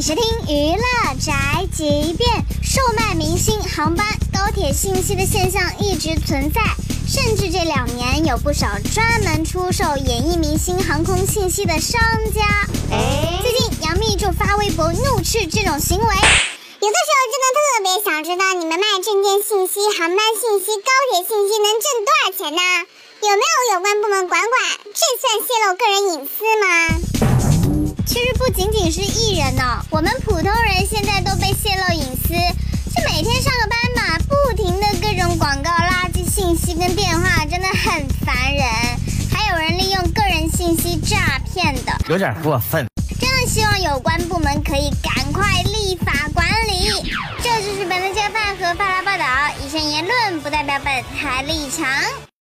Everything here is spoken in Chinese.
收听娱乐宅急便，售卖明星、航班、高铁信息的现象一直存在，甚至这两年有不少专门出售演艺明星航空信息的商家。最近杨幂就发微博怒斥这种行为。有的时候真的特别想知道，你们卖证件信息、航班信息、高铁信息能挣多少钱呢？有没有有关部门管管？这算泄露个人隐私吗？仅仅是艺人呢，我们普通人现在都被泄露隐私，就每天上个班嘛，不停的各种广告、垃圾信息跟电话，真的很烦人。还有人利用个人信息诈骗的，有点过分。真的希望有关部门可以赶快立法管理。这就是本台加饭和发拉报道，以上言论不代表本台立场。